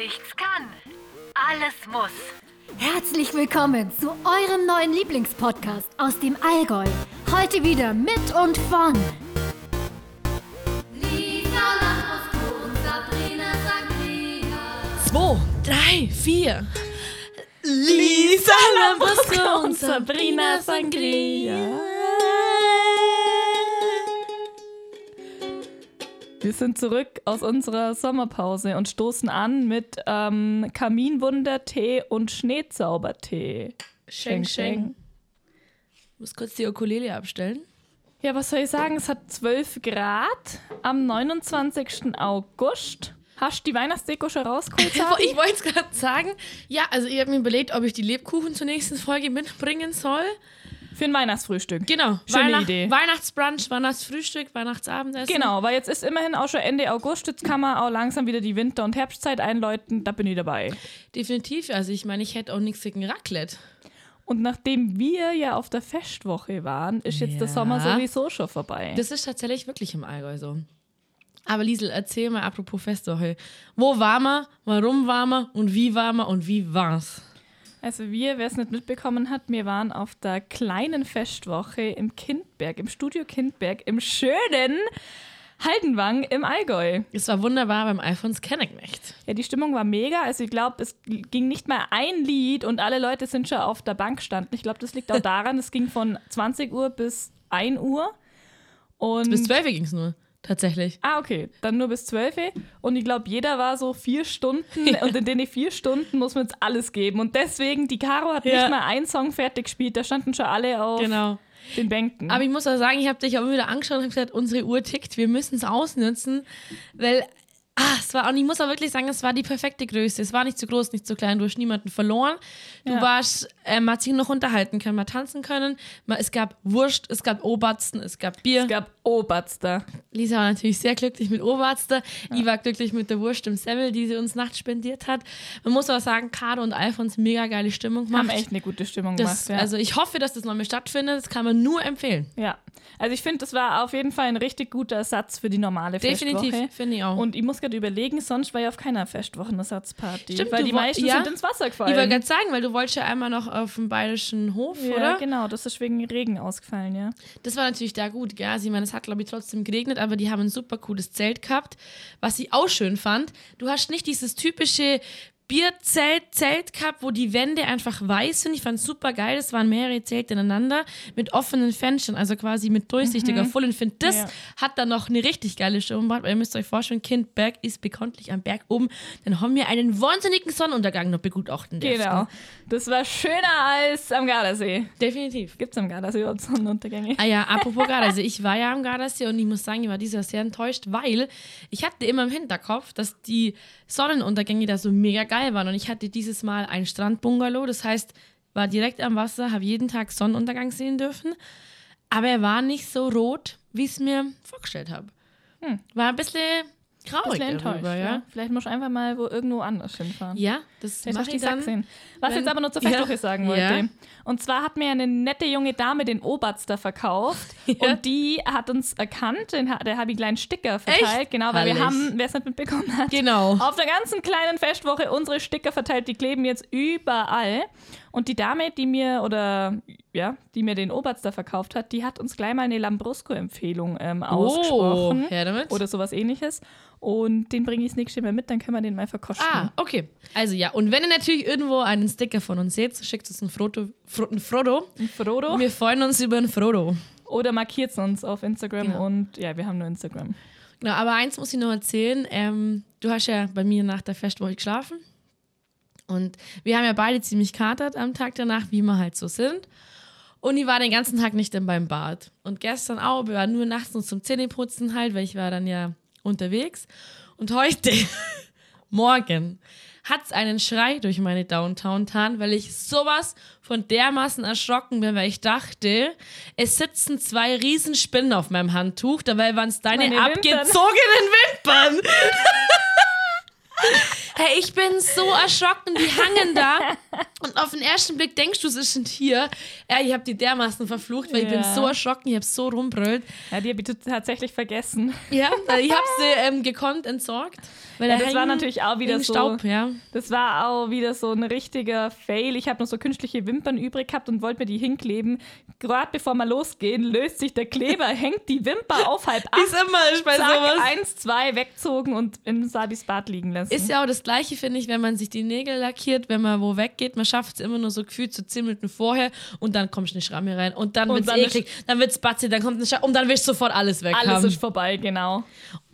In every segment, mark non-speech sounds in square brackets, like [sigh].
nichts kann, alles muss. Herzlich willkommen zu eurem neuen Lieblingspodcast aus dem Allgäu. Heute wieder mit und von Lisa Lambrusco und Sabrina Sangria. zwei, drei, vier. Lisa Lambrusco und Sabrina Sangria. Wir sind zurück aus unserer Sommerpause und stoßen an mit ähm, Kaminwundertee und Schneezaubertee. Schenk, schenk. Ich muss kurz die Ukulele abstellen. Ja, was soll ich sagen? Es hat 12 Grad am 29. August. Hast du die Weihnachtsdeko schon rausgeholt? [laughs] Ich wollte es gerade sagen. Ja, also ich habe mir überlegt, ob ich die Lebkuchen zur nächsten Folge mitbringen soll. Für ein Weihnachtsfrühstück. Genau. Schöne Idee. Weihnachtsbrunch, Weihnachtsfrühstück, Weihnachtsabendessen. Genau, weil jetzt ist immerhin auch schon Ende August, jetzt kann man auch langsam wieder die Winter- und Herbstzeit einläuten, da bin ich dabei. Definitiv. Also ich meine, ich hätte auch nichts gegen Raclette. Und nachdem wir ja auf der Festwoche waren, ist jetzt der Ja. Sommer sowieso schon vorbei. Das ist tatsächlich wirklich im Allgäu so. Aber Liesel, erzähl mal apropos Festwoche. Wo war man, warum war man und wie war man und wie war's? Also wir, wer es nicht mitbekommen hat, wir waren auf der kleinen Festwoche im Kindberg, im Studio Kindberg, im schönen Haldenwang im Allgäu. Es war wunderbar beim Alfons Kenneknecht. Ja, die Stimmung war mega. Also ich glaube, es ging nicht mal ein Lied und alle Leute sind schon auf der Bank standen. Ich glaube, das liegt auch [laughs] daran, es ging von 20 Uhr bis 1 Uhr. Und Bis 12 ging es nur, tatsächlich. Ah, okay. Dann nur bis 12. Und ich glaube, jeder war so vier Stunden. Und in den vier Stunden muss man jetzt alles geben. Und deswegen, die Caro hat Ja. nicht mal einen Song fertig gespielt. Da standen schon alle auf Genau. den Bänken. Aber ich muss auch sagen, ich habe dich auch immer wieder angeschaut und gesagt, unsere Uhr tickt, wir müssen es ausnutzen, weil ah, es war, und ich muss auch wirklich sagen, es war die perfekte Größe. Es war nicht zu groß, nicht zu klein, du hast niemanden verloren. Du Ja. warst, äh, man hat sich noch unterhalten können, man tanzen können. Man, es gab Wurst, es gab Obersten, es gab Bier. es gab Oberster. Lisa war natürlich sehr glücklich mit Oberster. Ich war glücklich mit der Wurst im Semmel, die sie uns nachts spendiert hat. Man muss aber sagen, Caro und Alfons mega geile Stimmung gemacht. Haben echt eine gute Stimmung das, gemacht. Ja. Also ich hoffe, dass das nochmal stattfindet. Das kann man nur empfehlen. ja. Also ich finde, das war auf jeden Fall ein richtig guter Ersatz für die normale Definitiv, Festwoche. finde ich auch. Und ich muss gerade überlegen, sonst war ich auf keiner Festwochenersatzparty. Stimmt, weil die meisten ja. sind ins Wasser gefallen. Ich wollte gerade sagen, weil du wolltest ja einmal noch auf dem bayerischen Hof, ja, oder? genau. Das ist wegen Regen ausgefallen, ja. Das war natürlich da gut, gell? Also, ich meine, es hat, glaube ich, trotzdem geregnet, aber die haben ein super cooles Zelt gehabt. Was ich auch schön fand, du hast nicht dieses typische Bierzelt-Zelt gehabt, wo die Wände einfach weiß sind. Ich fand es super geil. Das waren mehrere Zelte ineinander mit offenen Fenstern, also quasi mit durchsichtiger Full. Und ich finde, das Ja. hat dann noch eine richtig geile Stimmung gemacht, weil ihr müsst euch vorstellen, Kindberg ist bekanntlich am Berg oben. Dann haben wir einen wahnsinnigen Sonnenuntergang noch begutachten dürfen. Genau. Das war schöner als am Gardasee. Definitiv. Gibt es am Gardasee überhaupt Sonnenuntergänge? Ah ja, [laughs] apropos Gardasee. Ich war ja am Gardasee und ich muss sagen, ich war dieses Jahr sehr enttäuscht, weil ich hatte immer im Hinterkopf, dass die Sonnenuntergänge da so mega geil waren. Und ich hatte dieses Mal ein Strandbungalow, das heißt, war direkt am Wasser, habe jeden Tag Sonnenuntergang sehen dürfen. Aber er war nicht so rot, wie ich es mir vorgestellt habe. War ein bisschen traurig Bisschen enttäuscht, darüber, ja. ja. Vielleicht musst du einfach mal wo irgendwo anders hinfahren. Ja, das mache ich dann. gesehen. Was jetzt aber nur zur Ja. Festwoche sagen wollte. Ja. Und zwar hat mir eine nette junge Dame den Oberster verkauft [laughs] Ja. und die hat uns erkannt, den, der habe ich einen kleinen Sticker verteilt, Echt? genau, weil wir Herrlich. haben, wer es nicht mitbekommen hat, Genau. auf der ganzen kleinen Festwoche unsere Sticker verteilt, die kleben jetzt überall. Und die Dame, die mir oder ja, die mir den Oberster verkauft hat, die hat uns gleich mal eine Lambrusco-Empfehlung ähm, ausgesprochen. Oh, her damit. Oder sowas ähnliches. Und den bringe ich das nächste Mal mit, dann können wir den mal verkosten. Ah, okay. Also ja, und wenn ihr natürlich irgendwo einen Sticker von uns seht, schickt uns ein Frodo. Fro ein Frodo. Frodo. Wir freuen uns über ein Frodo. Oder markiert uns auf Instagram Genau. und ja, wir haben nur Instagram. Genau, aber eins muss ich noch erzählen. Ähm, du hast ja bei mir nach der Festwoche geschlafen. Und wir haben ja beide ziemlich katert am Tag danach, wie wir halt so sind. Und ich war den ganzen Tag nicht dann beim Bad. Und gestern auch, wir waren nur nachts noch zum Zähneputzen halt, weil ich war dann ja unterwegs. Und heute, [laughs] morgen, hat es einen Schrei durch meine Downtown getan, weil ich sowas von dermaßen erschrocken bin, weil ich dachte, es sitzen zwei Riesenspinnen auf meinem Handtuch, dabei waren es deine Meine Wimpern. abgezogenen Wimpern. [laughs] Hey, ich bin so erschrocken, die hangen da. Und auf den ersten Blick denkst du, es ist ein Tier. Ja, ich habe die dermaßen verflucht, weil ich bin Ja. so erschrocken, ich habe so rumbrüllt. Ja, die habe ich tatsächlich vergessen. Ja, ich habe sie [laughs] ähm, gekonnt entsorgt. Weil Ja, da das war natürlich auch wieder so. Staub, ja. Das war auch wieder so ein richtiger Fail. Ich habe noch so künstliche Wimpern übrig gehabt und wollte mir die hinkleben. Gerade bevor wir losgehen, löst sich der Kleber, [laughs] hängt die Wimper auf halb ab. Ist immer ist bei Zack, sowas. eins, zwei, wegzogen und in Sabis Bad liegen lassen. Ist ja auch das Gleiche, finde ich, wenn man sich die Nägel lackiert, wenn man wo weggeht. Man schafft es immer nur so gefühlt 10 Minuten vorher und dann kommt eine Schramme rein und dann wird es eklig, dann wird es batzi, dann kommt eine Schramme und dann willst du sofort alles weg Alles haben. ist vorbei, genau.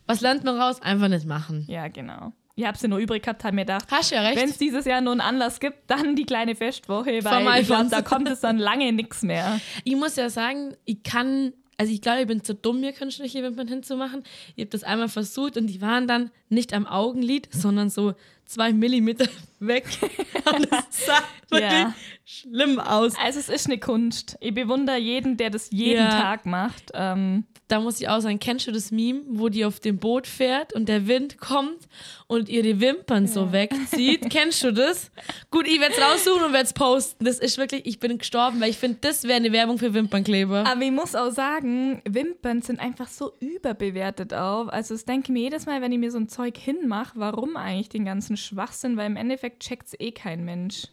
Was lernt man raus? Einfach nicht machen. Ja, genau. Ich habe sie nur übrig gehabt, habe mir gedacht, Hast ja recht. wenn es dieses Jahr nur einen Anlass gibt, dann die kleine Festwoche, weil ich Alfons. da kommt es dann lange nichts mehr. Ich muss ja sagen, ich kann, also ich glaube, ich bin zu dumm, mir künstliche Wimpern hinzumachen. Ich habe das einmal versucht und die waren dann nicht am Augenlid, sondern so zwei Millimeter [laughs] weg. Und das [laughs] sah wirklich Ja. schlimm aus. Also es ist eine Kunst. Ich bewundere jeden, der das jeden Ja. Tag macht. Ähm, Da muss ich auch sagen, kennst du das Meme, wo die auf dem Boot fährt und der Wind kommt und ihre Wimpern so wegzieht? [laughs] kennst du das? Gut, ich werde es raussuchen und werde es posten. Das ist wirklich, ich bin gestorben, weil ich finde, das wäre eine Werbung für Wimpernkleber. aber ich muss auch sagen, Wimpern sind einfach so überbewertet auch. Also das denke ich mir jedes Mal, wenn ich mir so ein Zeug hinmache, warum eigentlich den ganzen Schwachsinn, weil im Endeffekt checkt es eh kein Mensch.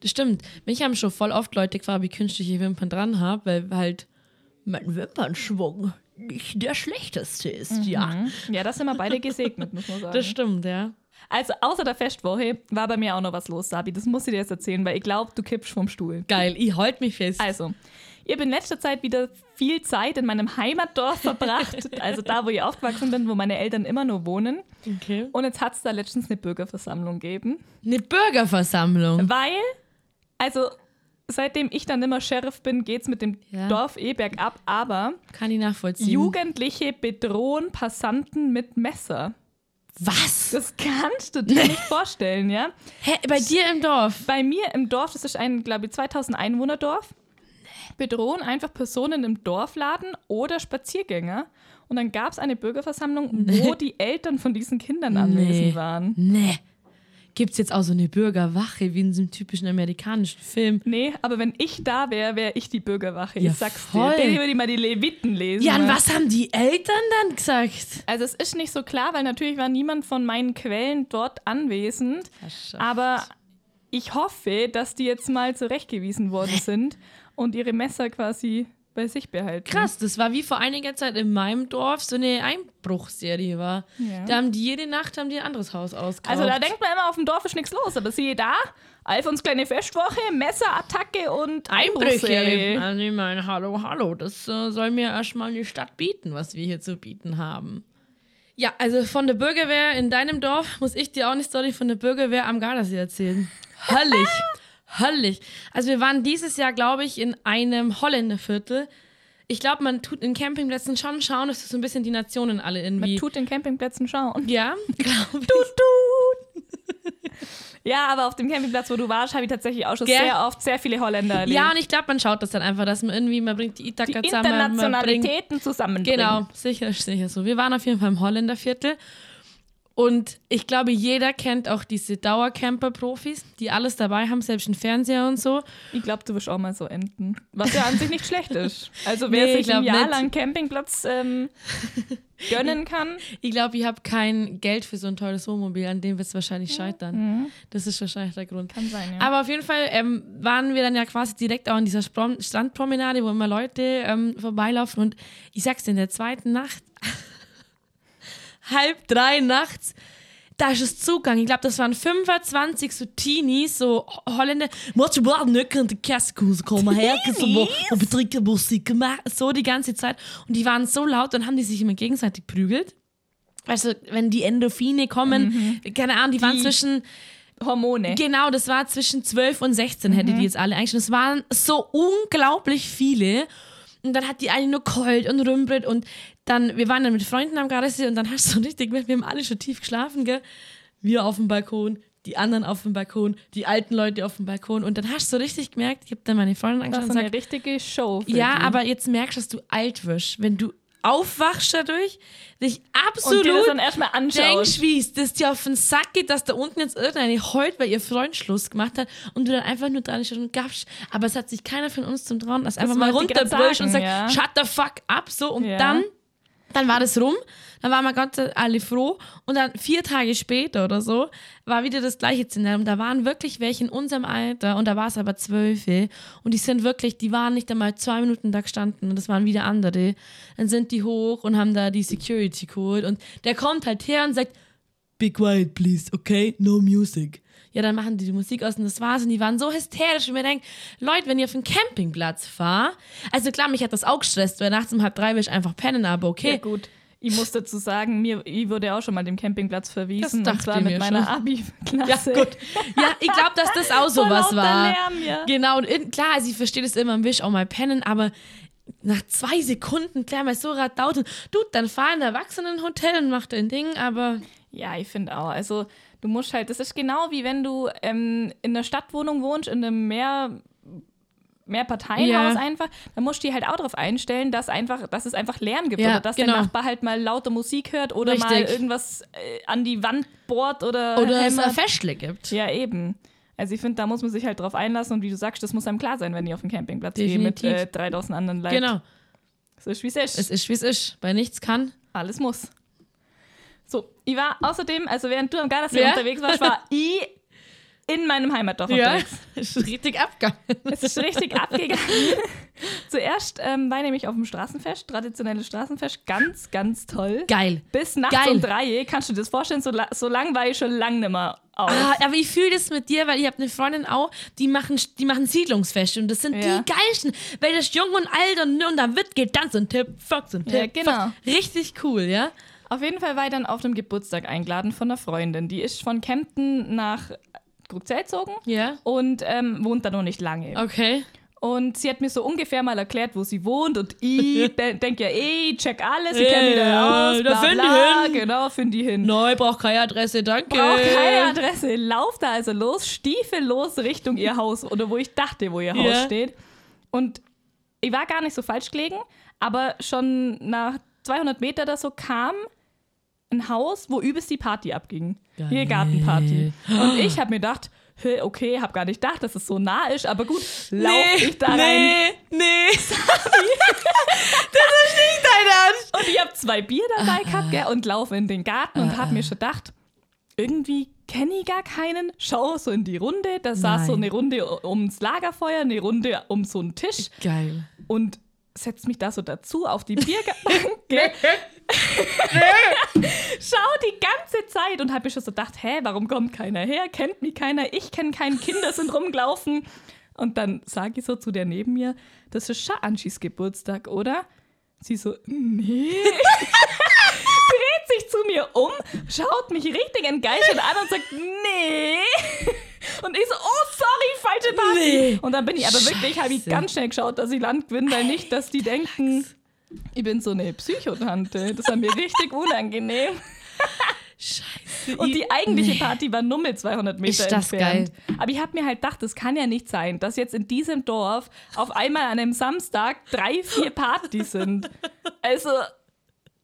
Das stimmt. Mich haben schon voll oft Leute gefragt, ich künstliche Wimpern dran habe, weil halt mein Wimpernschwung nicht der schlechteste ist, ja. Ja, das sind wir beide gesegnet, muss man sagen. Das stimmt, ja. Also außer der Festwoche war bei mir auch noch was los, Sabi. Das muss ich dir jetzt erzählen, weil ich glaube, du kippst vom Stuhl. Geil, ich halt mich fest. Also, ich habe in letzter Zeit wieder viel Zeit in meinem Heimatdorf verbracht. [laughs] also da, wo ich aufgewachsen bin, wo meine Eltern immer nur wohnen. Okay. Und jetzt hat es da letztens eine Bürgerversammlung gegeben. Eine Bürgerversammlung. Weil, also seitdem ich dann immer Sheriff bin, geht es mit dem Ja. Dorf eh bergab. Aber Kann ich nachvollziehen. Jugendliche bedrohen Passanten mit Messer. Was? Das kannst du dir nicht [laughs] vorstellen, ja? Hä, bei dir im Dorf? Bei mir im Dorf, das ist ein, glaube ich, 2000 Einwohner-Dorf, bedrohen einfach Personen im Dorfladen oder Spaziergänger. Und dann gab es eine Bürgerversammlung, wo die Eltern von diesen Kindern anwesend waren. Nee. Gibt es jetzt auch so eine Bürgerwache wie in so einem typischen amerikanischen Film? Nee, aber wenn ich da wäre, wäre ich die Bürgerwache. Ja, ich sag's voll. dir. Den würde ich mal die Leviten lesen. Ja, und ne? was haben die Eltern dann gesagt? Also es ist nicht so klar, weil natürlich war niemand von meinen Quellen dort anwesend. Aber ich hoffe, dass die jetzt mal zurechtgewiesen worden sind und ihre Messer quasi bei sich behalten. Krass, das war wie vor einiger Zeit in meinem Dorf so eine Einbruchserie war. Ja. Da haben die jede Nacht haben die ein anderes Haus ausgeraubt. Also da denkt man immer, auf dem Dorf ist nichts los. Aber siehe da, Alfons kleine Festwoche, Messerattacke und Einbruchserie. Also ich meine, hallo, hallo, das äh, soll mir erstmal eine Stadt bieten, was wir hier zu bieten haben. Ja, also von der Bürgerwehr in deinem Dorf muss ich dir auch eine Story von der Bürgerwehr am Gardasee erzählen. [laughs] Höllig. Höllig. Also wir waren dieses Jahr, glaube ich, in einem Holländerviertel. Ich glaube, man tut in Campingplätzen schon schauen, dass so ein bisschen die Nationen alle irgendwie... Man tut den Campingplätzen schauen. ja, [laughs] glaube ich. Ja, aber auf dem Campingplatz, wo du warst, habe ich tatsächlich auch schon Gell? sehr oft sehr viele Holländer erlebt. Ja, und ich glaube, man schaut das dann einfach, dass man irgendwie, man bringt die die Ithaka zusammen, man bringt Internationalitäten zusammenbringen. Genau, sicher, sicher so. Wir waren auf jeden Fall im Holländerviertel. Und ich glaube, jeder kennt auch diese Dauercamper-Profis, die alles dabei haben, selbst einen Fernseher und so. Ich glaube, du wirst auch mal so enden. Was ja an sich nicht schlecht ist. Also wer Nee, ich sich ein Jahr nicht. lang Campingplatz ähm, [laughs] gönnen kann. Ich glaube, ich habe kein Geld für so ein teures Wohnmobil, an dem wird es wahrscheinlich scheitern. Das ist wahrscheinlich der Grund. Kann sein, ja. Aber auf jeden Fall ähm, waren wir dann ja quasi direkt auch in dieser Sprom Strandpromenade, wo immer Leute ähm, vorbeilaufen. Und ich sag's dir, in der zweiten Nacht, halb drei nachts, da ist es zugegangen. Ich glaube, das waren 25 so Teenies, so Holländer. Musst du mal nicht in die Kasse kommen, her, wo betrinken Musik gemacht. So die ganze Zeit. Und die waren so laut und haben die sich immer gegenseitig prügelt. Weißt du, wenn die Endorphine kommen, keine Ahnung, die, waren Die- zwischen Hormone. Genau, das war zwischen 12 und 16 hätte die jetzt alle eigentlich. Und es waren so unglaublich viele. Und dann hat die eine nur Colt und Rümbrit und dann, wir waren dann mit Freunden am Gardasee und dann hast du so [laughs] richtig gemerkt, wir haben alle schon tief geschlafen, gell? Wir auf dem Balkon, die anderen auf dem Balkon, die alten Leute auf dem Balkon und dann hast du so richtig gemerkt, ich habe dann meine Freundin Das angeschaut ist und eine richtige Show. Ja, die. aber jetzt merkst du, dass du alt wirst, wenn du aufwachst dadurch, dich Und dir das absolut dann erstmal anschaust. denkst, wie es das dir auf den Sack geht, dass da unten jetzt irgendeine heult, weil ihr Freund Schluss gemacht hat und du dann einfach nur dran stehst und gaffst. Aber es hat sich keiner von uns zum Trauen, dass einfach mal runterbrüllst und sagt, ja. shut the fuck up, so und Ja. dann Dann war das rum, dann waren wir Gott alle froh und dann vier Tage später oder so war wieder das gleiche Szenario. Da waren wirklich welche in unserem Alter und da war es aber zwölf und die sind wirklich, die waren nicht einmal zwei Minuten da gestanden und das waren wieder andere. Dann sind die hoch und haben da die Security geholt und der kommt halt her und sagt, Be quiet, please, okay? No music. Ja, dann machen die die Musik aus und das war's. Und die waren so hysterisch. Und mir denke, Leute, wenn ihr auf den Campingplatz fahrt, also klar, mich hat das auch gestresst, weil nachts um halb drei will ich einfach pennen, aber okay. Ja, gut. Ich muss dazu sagen, mir ich wurde auch schon mal dem Campingplatz verwiesen. Das und zwar ich mit meiner. Abi-Klasse. Ja, gut. Ja, ich glaube, dass das auch [laughs] sowas war. Lärm, ja. Genau, und in, klar, sie versteht es immer, will ich auch mal pennen, aber nach zwei Sekunden, klar, mal so und du, dann fahr in ein Erwachsenenhotel und mach dein Ding, aber Ja, ich finde auch. Also du musst halt, das ist genau wie wenn du ähm, in einer Stadtwohnung wohnst, in einem mehr Mehrparteienhaus Ja. einfach, dann musst du dir halt auch darauf einstellen, dass einfach, dass es einfach Lärm gibt Ja, oder dass genau. der Nachbar halt mal laute Musik hört oder mal Richtig. irgendwas äh, an die Wand bohrt oder, oder es hämmert. Festle gibt. Ja, eben. Also ich finde, da muss man sich halt drauf einlassen und wie du sagst, das muss einem klar sein, wenn ich auf den Campingplatz gehe mit äh, 3000 anderen Leuten. Genau. So ist wie es ist. Es ist, wie es ist. Bei nichts kann. Alles muss. So, ich war außerdem, also während du am Gardasee Ja? unterwegs warst, war [laughs] ich in meinem Heimatdorf unterwegs. [laughs] ist richtig abgegangen. Es ist richtig abgegangen. [laughs] Zuerst ähm, war ich nämlich auf dem Straßenfest, traditionelles Straßenfest, ganz, ganz toll. Geil. Bis nachts Geil. um drei, kannst du dir das vorstellen, so, la so lang war ich schon lang nicht mehr auf. Ah, aber ich fühle das mit dir, weil ich habe eine Freundin auch, die machen, die machen Siedlungsfeste und das sind Ja. die geilsten, weil das jung und alt und, und da wird getanzt und Tipp, Fox und Ja, Tipp, genau. Fox. Richtig cool, ja? Auf jeden Fall war ich dann auf einem Geburtstag eingeladen von einer Freundin. Die ist von Kempten nach Krugzell gezogen Ja. und ähm, wohnt da noch nicht lange. Okay. Und sie hat mir so ungefähr mal erklärt, wo sie wohnt. Und ich [laughs] de denke ja, ey, ich check alles, ich kenne mich da aus. da Bla, find ich bla. hin. Genau, finde ich hin. Neu, braucht keine Adresse, danke. Braucht keine Adresse. Lauf da also los, stiefellos Richtung ihr Haus oder wo ich dachte, wo ihr Haus Ja. steht. Und ich war gar nicht so falsch gelegen, aber schon nach 200 Meter oder so kam ein Haus, wo übelst die Party abging. Hier Gartenparty. Und ich habe mir gedacht, okay, habe gar nicht gedacht, dass es so nah ist, aber gut, lauf ich da rein. nee, nee. [laughs] [laughs] das ist nicht dein Ernst. Und ich habe zwei Bier dabei gehabt gell, und laufe in den Garten und habe mir schon gedacht, irgendwie kenne ich gar keinen. Schau so in die Runde, da saß so eine Runde ums Lagerfeuer, eine Runde um so einen Tisch Geil. und setzt mich da so dazu auf die Bierbank. [laughs] [laughs] Schau die ganze Zeit und habe mir schon so gedacht, hä, warum kommt keiner her? Kennt mich keiner? Ich kenne keinen Kinder sind rumgelaufen. Und dann sage ich so zu der neben mir, das ist Scha-Anschis Geburtstag, oder? Sie so, nee. [laughs] Dreht sich zu mir um, schaut mich richtig entgeistert an und sagt, nee. Und ich so, oh, sorry, falsche Party. Nee. Und dann bin ich aber wirklich, habe ich ganz schnell geschaut, dass ich Land gewinne, weil nicht, dass die denken, ich bin so eine Psychotante. Das war mir richtig unangenehm. Scheiße. Und die eigentliche Nee. Party war nur mit 200 Meter Ist das entfernt. Aber ich habe mir halt gedacht, das kann ja nicht sein, dass jetzt in diesem Dorf auf einmal an einem Samstag drei, vier Partys sind. Also,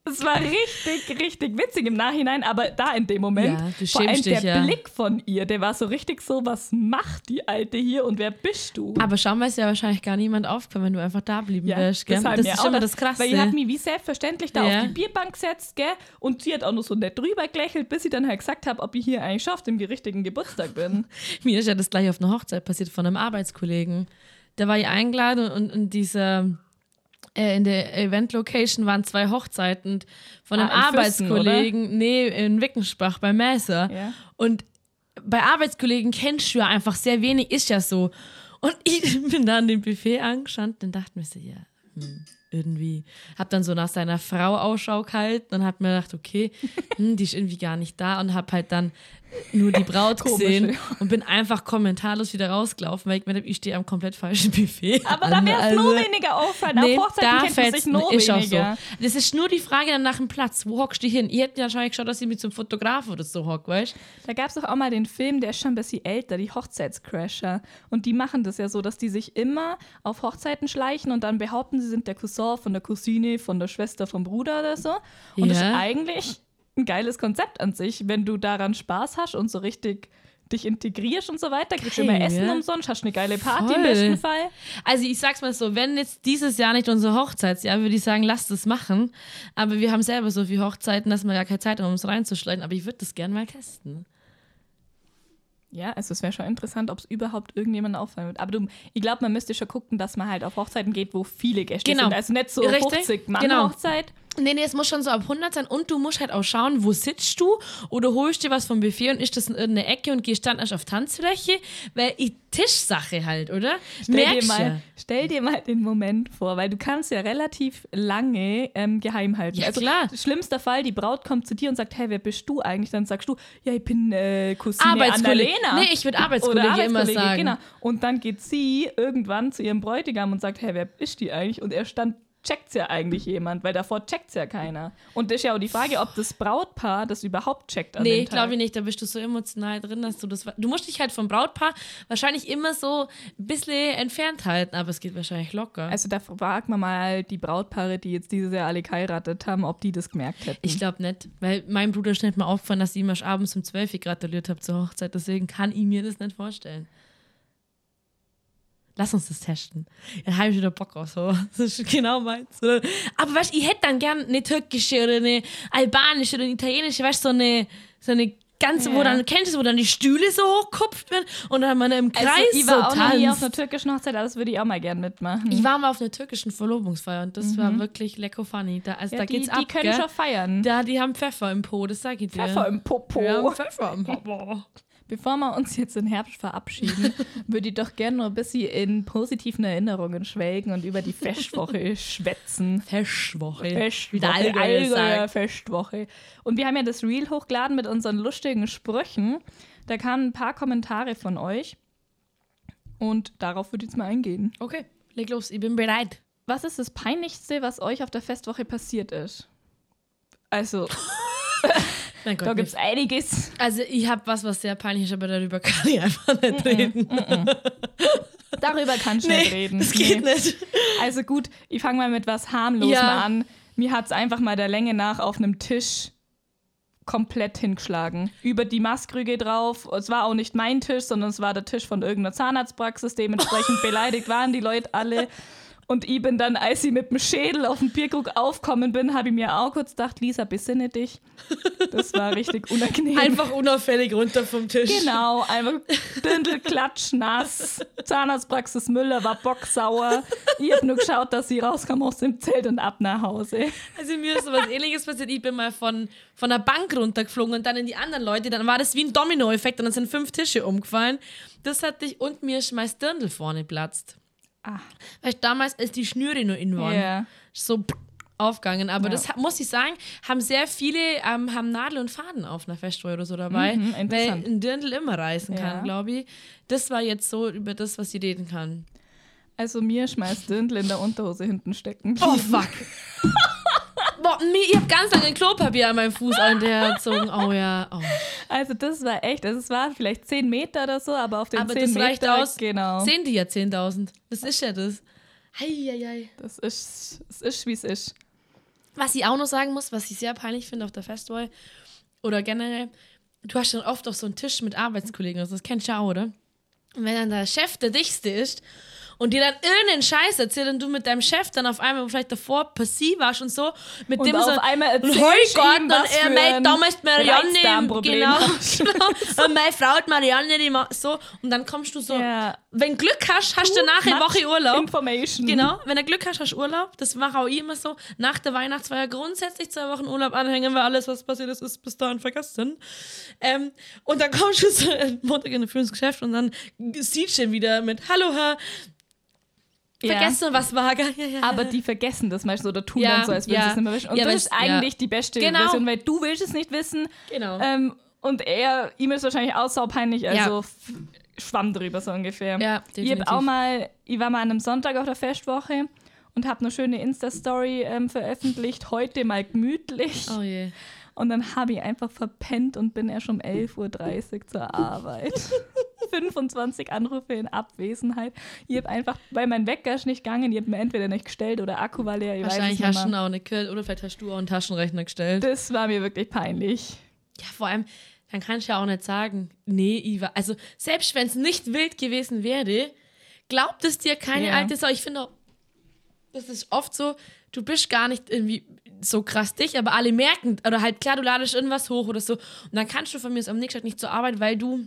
es war richtig, richtig witzig im Nachhinein, aber da in dem Moment, Ja, vor allem der ja. Blick von ihr, der war so richtig so, was macht die Alte hier und wer bist du? Aber schauen wir ist ja wahrscheinlich gar niemand aufgefallen, wenn du einfach da blieben Ja, wärst, gell? Das wir ist auch immer gedacht, das Krasse. Weil ich hat mich wie selbstverständlich da Ja. auf die Bierbank gesetzt, gell? Und sie hat auch noch so nett drüber gelächelt, bis sie dann halt gesagt hat, ob ich hier eigentlich schafft, im richtigen Geburtstag bin. [laughs] Mir ist ja das gleich auf einer Hochzeit passiert von einem Arbeitskollegen. Da war ich eingeladen und in dieser äh, in der Event-Location waren zwei Hochzeiten von einem Ah, in Füssen, Arbeitskollegen, nee, in Wickenspach bei Messer. Ja. Und bei Arbeitskollegen kennst du ja einfach sehr wenig, ist ja so. Und [laughs] ich bin da an dem Buffet angestanden und dachte mir so, ja, hm, irgendwie. Hab dann so nach seiner Frau Ausschau gehalten und hab mir gedacht, okay, hm, die ist irgendwie gar nicht da und hab halt dann nur die Braut [laughs] gesehen ja. und bin einfach kommentarlos wieder rausgelaufen, weil ich mir dachte, ich stehe am komplett falschen Buffet. Aber da wäre es nur weniger auffallen. Nee, Auf Hochzeiten da kennt man sich fällt's- nur ist auch weniger. so. Das ist nur die Frage dann nach dem Platz. Wo hockst du hin? Ihr hättet ja wahrscheinlich geschaut, dass ich mit zum Fotograf oder so hock, weißt Da gab es doch auch mal den Film, der ist schon ein bisschen älter, die Hochzeitscrasher. Und die machen das ja so, dass die sich immer auf Hochzeiten schleichen und dann behaupten, sie sind der Cousin von der Cousine, von der Schwester, vom Bruder oder so. Und das ist Ja. eigentlich ein geiles Konzept an sich, wenn du daran Spaß hast und so richtig dich integrierst und so weiter, kriegst du immer Essen ja. umsonst, hast eine geile Party im Voll. besten Fall. Also ich sag's mal so, wenn jetzt dieses Jahr nicht unser Hochzeitsjahr, würde ich sagen, lasst es machen. Aber wir haben selber so viele Hochzeiten, dass wir gar keine Zeit haben, um es reinzuschleudern. Aber ich würde das gerne mal testen. Ja, also es wäre schon interessant, ob es überhaupt irgendjemandem auffallen wird. Aber du, ich glaube, man müsste schon gucken, dass man halt auf Hochzeiten geht, wo viele Gäste Genau. sind. Also nicht so Richtig. 50 Mann Genau. Hochzeit. Nee, nee, es muss schon so ab 100 sein und du musst halt auch schauen, wo sitzt du oder holst dir was vom Buffet und ist das in irgendeine Ecke und gehst dann erst auf Tanzfläche, weil ich Tischsache halt, oder? Stell dir, mal, ja. stell dir mal den Moment vor, weil du kannst ja relativ lange ähm, geheim halten. Ja, also klar. schlimmster Fall, die Braut kommt zu dir und sagt, hey, wer bist du eigentlich? Dann sagst du, ja, ich bin äh, Cousine Arbeitskollege. Annalena. Nee, ich würde Oder Arbeitskollege immer Arbeitskollege, sagen. Genau. Und dann geht sie irgendwann zu ihrem Bräutigam und sagt, hey, wer ist die eigentlich? Und er stand checkt's ja eigentlich jemand, weil davor checkt's ja keiner. Und das ist ja auch die Frage, ob das Brautpaar das überhaupt checkt an Nee, dem Tag. glaube ich nicht. Da bist du so emotional drin, dass du das. Du musst dich halt vom Brautpaar wahrscheinlich immer so ein bisschen entfernt halten, aber es geht wahrscheinlich locker. Also da fragt man mal die Brautpaare, die jetzt dieses Jahr alle geheiratet haben, ob die das gemerkt hätten. ich glaube nicht, weil mein Bruder ist nicht mal aufgefallen, dass ich ihm erst abends um 12 Uhr gratuliert habe zur Hochzeit. Deswegen kann ich mir das nicht vorstellen. Lass uns das testen. Dann habe ich wieder Bock auf so. [laughs] Das ist genau meins. oder? Aber weißt du, ich hätte dann gern eine türkische oder eine albanische oder eine italienische, weißt du, so eine, so eine ganze, wo Ja. dann, kennst du, wo dann die Stühle so hochkupft werden und dann man im Kreis also, ich war auch so noch nie auf tanzt. einer türkischen Hochzeit, aber das würde ich auch mal gern mitmachen. Ich war mal auf einer türkischen Verlobungsfeier und das war wirklich lecker funny. Da, also ja, da die, geht's die ab, können gell? schon feiern. Da, die haben Pfeffer im Po, das sag ich dir. Pfeffer im Popo. Ja, Pfeffer im Po. [laughs] Bevor wir uns jetzt im Herbst verabschieden, [laughs] würde ich doch gerne noch ein bisschen in positiven Erinnerungen schwelgen und über die Festwoche [laughs] schwätzen. Festwoche. Festwoche, Allgäuer. Festwoche. Und wir haben ja das Reel hochgeladen mit unseren lustigen Sprüchen. Da kamen ein paar Kommentare von euch. Und darauf würde ich jetzt mal eingehen. Okay, leg los, ich bin bereit. Was ist das Peinlichste, was euch auf der Festwoche passiert ist? Also, [laughs] Mein Gott, da gibt es einiges. Also ich habe was, was sehr peinlich ist, aber darüber [laughs] kann ich einfach nicht reden. Darüber kannst du nicht reden. das geht Nee. nicht. Also gut, ich fange mal mit was harmlosem Ja. an. Mir hat es einfach mal der Länge nach auf einem Tisch komplett hingeschlagen. Über die Maskrüge drauf. Es war auch nicht mein Tisch, sondern es war der Tisch von irgendeiner Zahnarztpraxis. Dementsprechend [laughs] beleidigt waren die Leute alle. Und ich bin dann, als ich mit dem Schädel auf den Bierkrug aufkommen bin, habe ich mir auch kurz gedacht, Lisa, besinne dich. Das war richtig unangenehm. Einfach unauffällig runter vom Tisch. Genau, einfach Bündel klatsch nass. Zahnarztpraxis Müller war bocksauer. Ich hab nur geschaut, dass sie rauskam aus dem Zelt und ab nach Hause. Also mir ist sowas ähnliches passiert. Ich bin mal von, von der Bank runtergeflogen und dann in die anderen Leute. Dann war das wie ein Dominoeffekt und dann sind fünf Tische umgefallen. Das hatte ich und mir ist mein Dirndl vorne platzt. Ah. Weil damals ist die Schnüre nur in waren. Ja. So aufgegangen. Aber Ja. das muss ich sagen, haben sehr viele ähm, haben Nadel und Faden auf einer Festwoche oder so dabei. Mhm, weil ein Dirndl immer reißen Ja. kann, glaube ich. Das war jetzt so über das, was ich reden kann. Also mir schmeißt Dirndl in der Unterhose hinten stecken. Oh fuck. [laughs] Boah, mir, ich hab ganz lange ein Klopapier an meinem Fuß angezogen. Oh ja. Oh. Also das war echt, also es war vielleicht 10 Meter oder so, aber auf den Aber 10 das Meter, reicht aus. genau. Sehen die ja 10.000. Das ist ja das. Heieiei. Das ist, es ist, wie es ist. Was ich auch noch sagen muss, was ich sehr peinlich finde auf der Festival oder generell, du hast dann oft auch so einen Tisch mit Arbeitskollegen, also das kennst du ja auch, oder? Und wenn dann der Chef der Dichste ist und dir dann irgendeinen Scheiß erzählt und du mit deinem Chef dann auf einmal vielleicht davor passiv warst und so, mit Und dem auf so einmal ein erzählst Heugarten ihm, und er meint ein damals Marianne, genau, [laughs] genau. und meine Frau hat Marianne, die macht so und dann kommst du so, Ja. wenn Glück hast, hast du nachher eine Woche Urlaub. Information. Genau, wenn du Glück hast, hast du Urlaub. Das mache auch ich immer so. Nach der Weihnachtsfeier grundsätzlich zwei Wochen Urlaub anhängen, weil alles, was passiert ist, ist bis dahin vergessen. Ähm, und dann kommst du so [laughs] Montag in ins Geschäft und dann sieht schon wieder mit Hallo Herr, Ja. vergessen was war. Ja, ja, ja. Aber die vergessen das meistens oder tun dann so, als würden sie es nicht mehr wissen. Und das ist eigentlich die beste Genau. Version, weil du willst es nicht wissen. Genau. Ähm, und er, ihm ist wahrscheinlich auch saupeinlich, Ja. also schwamm drüber so ungefähr. Ja, ich definitiv. hab auch mal, ich war mal an einem Sonntag auf der Festwoche und habe eine schöne Insta-Story ähm, veröffentlicht, heute mal gemütlich. oh je. Und dann habe ich einfach verpennt und bin erst um 11.30 Uhr zur Arbeit. [laughs] 25 Anrufe in Abwesenheit. Ich habe einfach, weil mein Wecker ist nicht gegangen, ich habe mir entweder nicht gestellt oder Akku war leer. Ich Wahrscheinlich weiß hast du auch nicht gehört oder vielleicht hast du auch einen Taschenrechner gestellt. Das war mir wirklich peinlich. Ja, vor allem, dann kannst du ja auch nicht sagen, nee, Iva. Also selbst wenn es nicht wild gewesen wäre, glaubt es dir keine Ja. alte Sau. Ich finde auch, das ist oft so, du bist gar nicht irgendwie so krass dich, aber alle merken, oder halt klar, du ladest irgendwas hoch oder so. Und dann kannst du von mir aus am nächsten Tag nicht zur Arbeit, weil du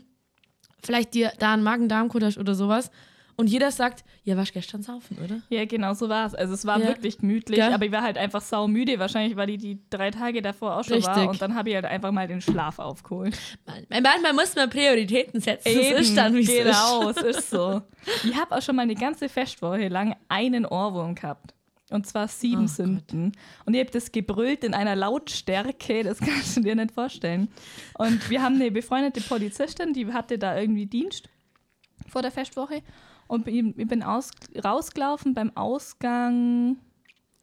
vielleicht dir da einen Magen-Darm-Code hast oder sowas. Und jeder sagt, ja, warst gestern saufen, oder? Ja, genau so war es. Also es war Ja. wirklich gemütlich, Gell? aber ich war halt einfach saumüde. Wahrscheinlich, weil ich die drei Tage davor auch schon war. Richtig. Und dann habe ich halt einfach mal den Schlaf aufgeholt. Man- Manchmal muss man Prioritäten setzen. Das ist dann, wie es genau, ist. es ist so. Ich habe auch schon mal eine ganze Festwoche lang einen Ohrwurm gehabt. Und zwar sieben Oh Sünden. Und ich habe das gebrüllt in einer Lautstärke, das [laughs] kannst du dir nicht vorstellen. Und wir haben eine befreundete Polizistin, die hatte da irgendwie Dienst vor der Festwoche. Und ich bin aus, rausgelaufen beim Ausgang,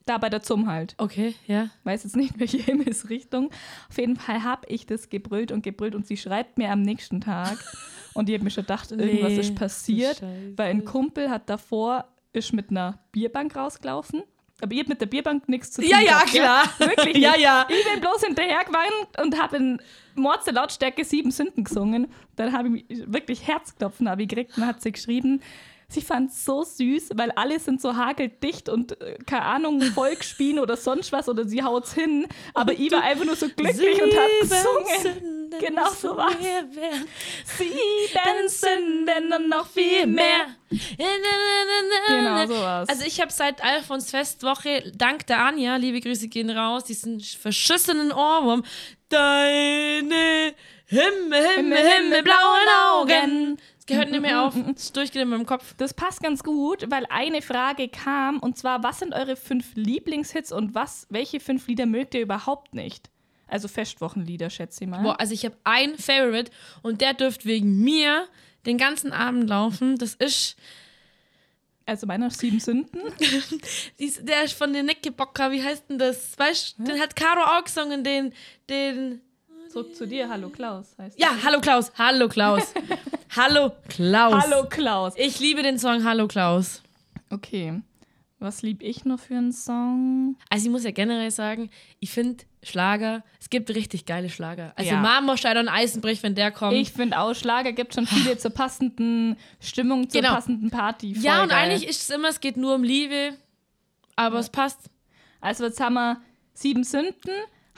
da bei der Zum halt Okay, ja. weiß jetzt nicht, [laughs] welche Himmelsrichtung. Auf jeden Fall habe ich das gebrüllt und gebrüllt und sie schreibt mir am nächsten Tag. [laughs] Und ich habe mir schon gedacht, irgendwas Nee, ist passiert, weil ein Kumpel hat davor, ist mit einer Bierbank rausgelaufen. Aber ich habe mit der Bierbank nichts zu tun. Ja, ja, klar. Wirklich Ja, ja. Ich bin bloß hinterher geweint und habe in Mords Lautstärke sieben Sünden gesungen. Dann habe ich wirklich Herzklopfen habe ich gekriegt und hat sie geschrieben. Sie fand es so süß, weil alle sind so hageldicht und äh, keine Ahnung, Volk spielen oder sonst was oder sie haut's hin. Aber ich war einfach nur so glücklich und hat gesungen. Genau so war's. Sieben Sünden und noch viel mehr. Genau so war's. Also ich habe seit Alfons Festwoche, dank der Anja, liebe Grüße gehen raus, diesen verschissenen Ohrwurm. Deine Himmel, Himmel, Himmel, blauen Augen. Gehört nicht mehr auf. [laughs] Ist durchgehend in meinem Kopf. Das passt ganz gut, weil eine Frage kam und zwar, was sind eure fünf Lieblingshits und was, welche fünf Lieder mögt ihr überhaupt nicht? Also Festwochenlieder, schätze ich mal. Boah, also ich habe einen Favorite und der dürfte wegen mir den ganzen Abend laufen. Das ist Also meiner sieben Sünden. [laughs] der ist von den Nickelbocker, wie heißt denn das? Weißt du, den hat Caro auch gesungen, den, den. Zurück zu dir, hallo Klaus heißt Ja, hallo Klaus, hallo Klaus. [laughs] hallo Klaus. Hallo Klaus. Ich liebe den Song Hallo Klaus. Okay. Was lieb ich noch für einen Song? Also ich muss ja generell sagen, ich finde Schlager, es gibt richtig geile Schlager. Also Ja. Marmorstein und Eisenbrich, wenn der kommt. Ich finde auch, Schlager gibt schon viele zur passenden Stimmung, zur Genau. passenden Party. Voll ja, und geil. eigentlich ist es immer, es geht nur um Liebe, aber es passt. Also jetzt haben wir sieben Sünden.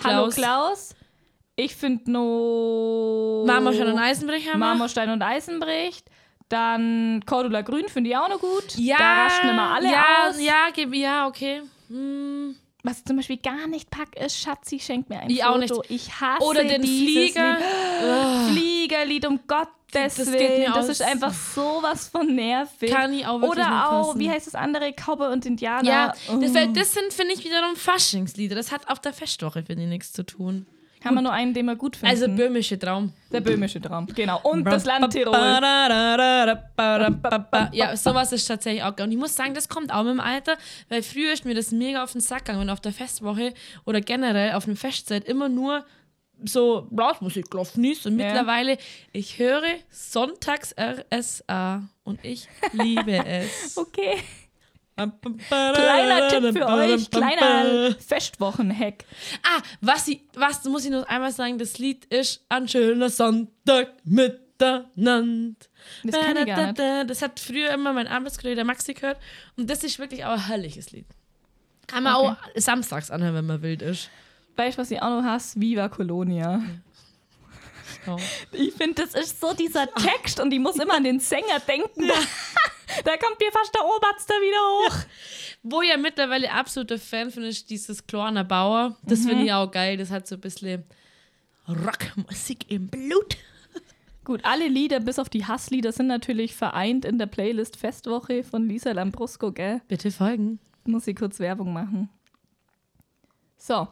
Hallo Klaus. Ich finde noch Marmorstein und Eisenbrich haben wir. Marmorstein und Eisenbricht. Dann Cordula Grün finde ich auch noch gut. Ja, Da rasten immer alle ja, aus. Ja, gib, ja, okay. Hm. Was ich zum Beispiel gar nicht pack, ist Schatzi schenkt mir ein Ich Foto. auch nicht. Ich hasse Oder den Flieger. Lied. Fliegerlied, um Gottes Das geht Willen. Das aus. ist einfach sowas von nervig. Kann ich auch wirklich Oder nicht auch, fassen. wie heißt das andere, Cowboy und Indianer. Ja, das, Oh. wär- das sind, finde ich, wiederum Faschingslieder. Das hat auf der Festwoche, finde ich, nichts zu tun. Haben wir nur einen, den wir gut finden. Also böhmische Traum. der böhmische Traum. Genau. Und das Land Tirol. Ja, sowas ist tatsächlich auch geil. Und ich muss sagen, das kommt auch mit dem Alter, weil früher ist mir das mega auf den Sack gegangen, wenn auf der Festwoche oder generell auf einer Festzeit immer nur so Blasmusik gelaufen ist. Und Ja. mittlerweile, ich höre sonntags RSA und ich liebe es. [laughs] Okay. Kleiner Tipp für euch, kleiner Festwochenhack. Ah, was, ich, was muss ich noch einmal sagen, das Lied ist ein schöner Sonntag miteinander. Das kenn ich gar nicht. Das hat früher immer mein Arbeitskollege der Maxi gehört und das ist wirklich auch ein herrliches Lied. Kann man Okay. auch samstags anhören, wenn man wild ist. Weißt du, was ich auch noch hasse? Viva Colonia. Oh. Ich finde, das ist so dieser Text und ich muss immer an den Sänger denken. Da, da kommt mir fast der Oberst da wieder hoch. [laughs] Wo ja mittlerweile absoluter Fan von ist, dieses Klorner Bauer. Das Mhm. finde ich auch geil. Das hat so ein bisschen Rockmusik im Blut. Gut, alle Lieder bis auf die Hasslieder sind natürlich vereint in der Playlist Festwoche von Lisa Lambrusco, gell? Bitte folgen. Muss ich kurz Werbung machen. So,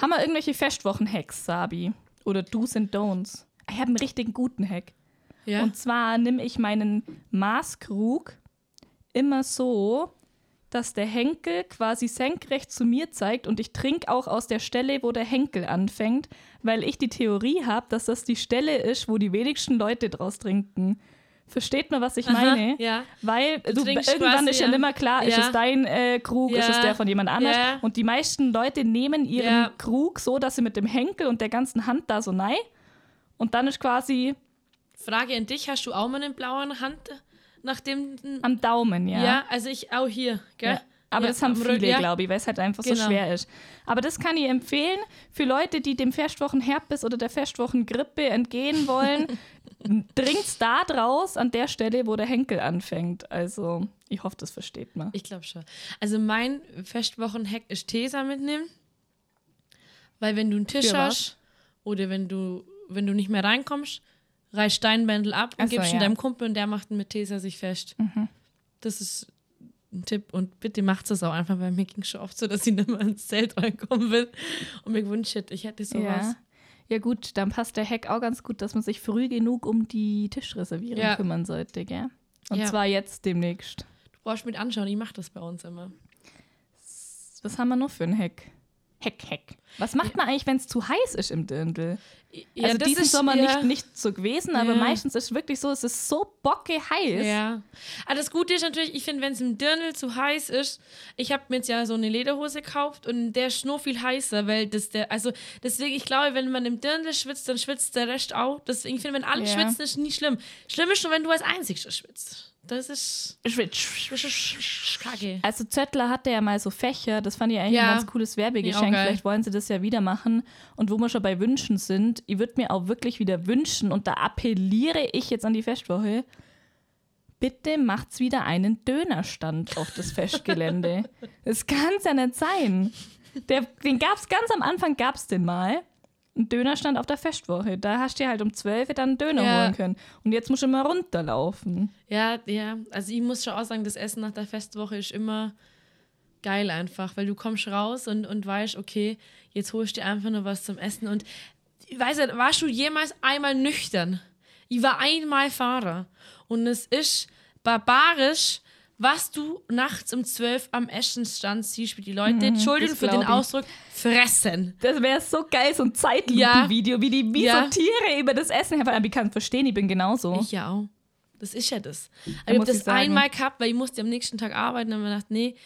haben wir irgendwelche Festwochen-Hacks, Sabi? Oder Do's and Don'ts? Ich habe einen richtigen guten Hack. Ja. Und zwar nehme ich meinen Maßkrug immer so, dass der Henkel quasi senkrecht zu mir zeigt und ich trinke auch aus der Stelle, wo der Henkel anfängt, weil ich die Theorie habe, dass das die Stelle ist, wo die wenigsten Leute draus trinken. Versteht man, was ich meine? ja. Weil du, trinkst irgendwann ist ja ja. mehr klar, ist Ja. es dein äh, Krug, ist es Ja. der von jemand anders. Ja. Und die meisten Leute nehmen ihren Ja. Krug so, dass sie mit dem Henkel und der ganzen Hand da so nein. Und dann ist quasi Frage an dich, hast du auch mal eine blaue Hand nach dem... am Daumen, ja. Ja, also ich auch hier, gell? Ja. Aber Ja, das haben viele, ja. glaube ich, weil es halt einfach so Genau. schwer ist. Aber das kann ich empfehlen für Leute, die dem Festwochenherpes oder der Festwochengrippe entgehen wollen. [laughs] Dringt's da draus an der Stelle, wo der Henkel anfängt. Also, ich hoffe, das versteht man. Ich glaube schon. Also mein Festwochenhack ist Tesa mitnehmen. Weil wenn du einen Tisch Für was? hast oder wenn du, wenn du nicht mehr reinkommst, reiß Steinbändel ab und so, gibst ihn ja. Mhm. deinem Kumpel und der macht ihn mit Tesa sich fest. Das ist ein Tipp und bitte macht es auch einfach, weil mir ging schon oft so, dass ich nicht mehr ins Zelt reinkommen will und mir gewünscht hätte, ich hätte sowas. Ja. ja, gut, dann passt der Hack auch ganz gut, dass man sich früh genug um die Tischreservierung Ja. kümmern sollte, gell? Und Ja. zwar jetzt demnächst. Du brauchst mit anschauen, ich mache das bei uns immer. Was haben wir noch für einen Hack? Hack, Hack. Was macht man eigentlich, wenn es zu heiß ist im Dirndl? Ja, also das diesen ist- Sommer ja. nicht, nicht so gewesen, aber Ja. meistens ist es wirklich so, es ist so bocke heiß. Ja. Aber das Gute ist natürlich, ich finde, wenn es im Dirndl zu heiß ist, ich habe mir jetzt ja so eine Lederhose gekauft und der ist nur viel heißer, weil das der, also deswegen, ich glaube, wenn man im Dirndl schwitzt, dann schwitzt der Rest auch. Deswegen, ich finde, wenn alle schwitzen, ist nie schlimm. Schlimm ist schon, wenn du als Einzigster schwitzt. Das ist, kacke. Also Zöttler hatte ja mal so Fächer, das fand ich eigentlich Ja. ein ganz cooles Werbegeschenk. Vielleicht wollen sie das ja wieder machen. Und wo wir schon bei Wünschen sind, ich würde mir auch wirklich wieder wünschen, und da appelliere ich jetzt an die Festwoche, bitte macht's wieder einen Dönerstand auf das Festgelände. [laughs] das kann's ja nicht sein. Der, den gab's ganz am Anfang, gab's den mal. Ein Dönerstand auf der Festwoche. Da hast du dir halt um 12 Uhr dann einen Döner Ja. holen können. Und jetzt musst du immer runterlaufen. Ja, ja. Also ich muss schon auch sagen, das Essen nach der Festwoche ist immer geil einfach, weil du kommst raus und, und weißt, okay, jetzt holst du dir einfach nur was zum Essen. Und ich weiß nicht, warst du jemals einmal nüchtern? Ich war einmal Fahrer. Und es ist barbarisch, was du nachts um 12 am Essensstand siehst, wie die Leute, Entschuldigung das für den ich. Ausdruck, fressen. Das wäre so geil, so ein Ja. Zeitlupenvideo, wie die wie Ja. so Tiere über das Essen herfahren. Ich kann verstehen, ich bin genauso. Ich ja auch. Das ist ja das. Aber ich habe das ich einmal gehabt, weil ich musste am nächsten Tag arbeiten und habe mir gedacht, nee,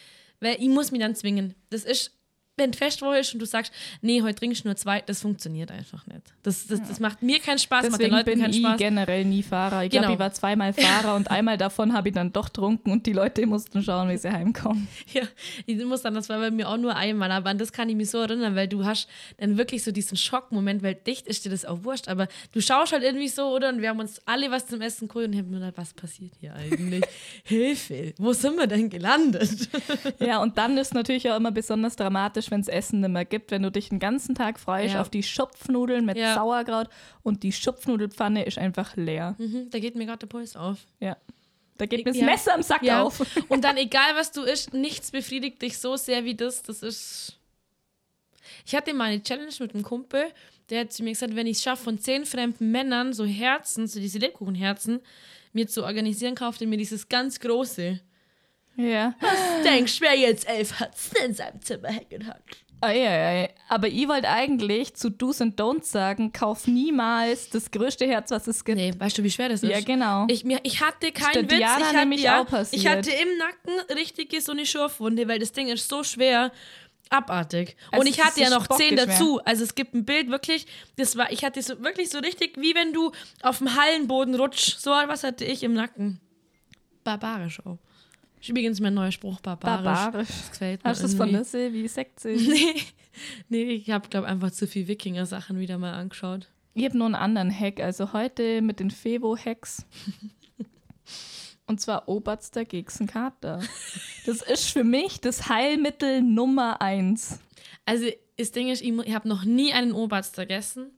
weil ich muss mich dann zwingen. Das ist, wenn Festwoche ist und du sagst, nee, heute trinkst du nur zwei, das funktioniert einfach nicht. Das, das, das macht mir keinen Spaß, macht den Deswegen Leuten bin keinen ich Spaß. generell nie Fahrer. Ich glaube, Genau. ich war zweimal Fahrer und [laughs] einmal davon habe ich dann doch trunken und die Leute mussten schauen, wie sie heimkommen. Ja, ich muss dann, das war bei mir auch nur einmal, aber an das kann ich mich so erinnern, weil du hast dann wirklich so diesen Schockmoment, weil dicht ist dir das auch wurscht, aber du schaust halt irgendwie so, oder? Und wir haben uns alle was zum Essen geholt und ich hab mir gedacht, was passiert hier eigentlich? [laughs] Hilfe, wo sind wir denn gelandet? Ja, und dann ist natürlich auch immer besonders dramatisch, wenn es Essen nicht mehr gibt, wenn du dich den ganzen Tag freust Ja. auf die Schupfnudeln mit Ja. Sauerkraut und die Schupfnudelpfanne ist einfach leer. Mhm, da geht mir gerade der Puls auf. Ja. Da geht mir das Ja. Messer am Sack auf. [laughs] Und dann, egal was du isst, nichts befriedigt dich so sehr wie das. Das ist. Ich hatte mal eine Challenge mit einem Kumpel, der hat zu mir gesagt, wenn ich es schaffe, von zehn fremden Männern so Herzen, so diese Lebkuchenherzen, mir zu organisieren, kauft er mir dieses ganz große. Ja. Denkst, wer jetzt elf Herzen in seinem Zimmer hängen hat? Eieiei. Aber ich wollte eigentlich zu Do's and Don'ts sagen, kauf niemals das größte Herz, was es gibt. Nee, weißt du, wie schwer das ist? Ja, genau. Ich, mir, ich hatte keinen Witz. Ich hatte, nämlich ja. Ich hatte im Nacken richtige so eine Schürfwunde, weil das Ding ist so schwer. Abartig. Also und ich hatte ja noch zehn dazu. Also es gibt ein Bild wirklich, das war, ich hatte so wirklich so richtig, wie wenn du auf dem Hallenboden rutschst. So was hatte ich im Nacken. Barbarisch auch. Ist übrigens mein neuer Spruch, barbarisch. Barbarisch. Das gefällt mir Hast du das von der Silvi Sekte? Nee, nee, ich habe, glaube einfach zu viel Wikinger-Sachen wieder mal angeschaut. Ich habe nur einen anderen Hack. Also heute mit den Fevo-Hacks. [laughs] Und zwar Oberster gegen Kater. Das ist für mich das Heilmittel Nummer eins. Also, das Ding ist, ich, ich habe noch nie einen Oberst gegessen.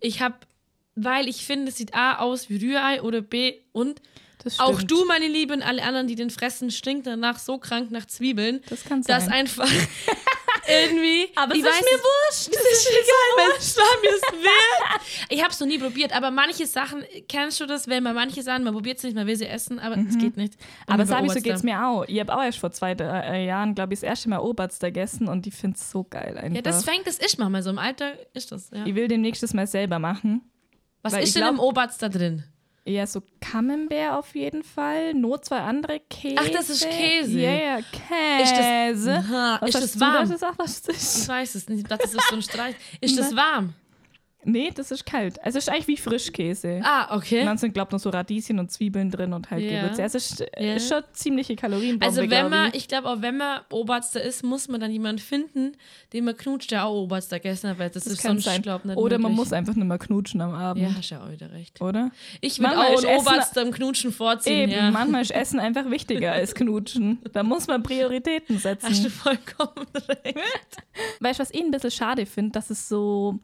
Ich habe, weil ich finde, es sieht A aus wie Rührei oder B und auch du, meine Liebe, und alle anderen, die den fressen, stinkt danach so krank nach Zwiebeln, Das kann dass sein. einfach [laughs] irgendwie. Aber ich es ist weiß mir es- wurscht. Das ist egal, wenn es war mir es [laughs] wert. Ich habe es noch nie probiert, aber manche Sachen, kennst du das, wenn man manche Sachen, man probiert es nicht, man will sie essen, aber es geht nicht. Und Mhm. Aber über Sabi, so Oberster. geht's mir auch. Ich habe auch erst vor zwei äh, Jahren, glaube ich, das erste Mal Oberster gegessen und ich finde es so geil einfach. Ja, das fängt, das ist manchmal so. Im Alter ist das, ja. ich will demnächst das mal selber machen. Was weil ist ich denn glaub- im Oberst da drin? Ja, so Camembert auf jeden Fall. Nur zwei andere Käse. Ach, das ist Käse. Ja, ja, Ist Käse. das, Aha, ist das warm? da gesagt, was das ist? Ich weiß es nicht. Ich dachte, das ist so ein Streich. Ist [laughs] das warm? Nee, das ist kalt. Also es ist eigentlich wie Frischkäse. Ah, okay. Und dann sind, glaube ich, noch so Radieschen und Zwiebeln drin und halt Ja. Gewürze. Also es ist, Ja. ist schon ziemliche Kalorienbombe, Also wenn man, ich. ich glaube auch wenn man Oberster ist, muss man dann jemanden finden, den man knutscht, der auch Oberster gegessen hat, weil das, Das ist sonst, sein. glaub nicht Oder man möglich. muss einfach nicht mehr knutschen am Abend. Ja, hast ja auch wieder recht. Oder? Ich würde auch einen Oberster im Knutschen vorziehen, Eben, ja. manchmal ist Essen einfach wichtiger als Knutschen. Da muss man Prioritäten Hast du setzen. vollkommen [laughs] recht. Weißt du, was ich ein bisschen schade finde, dass es so,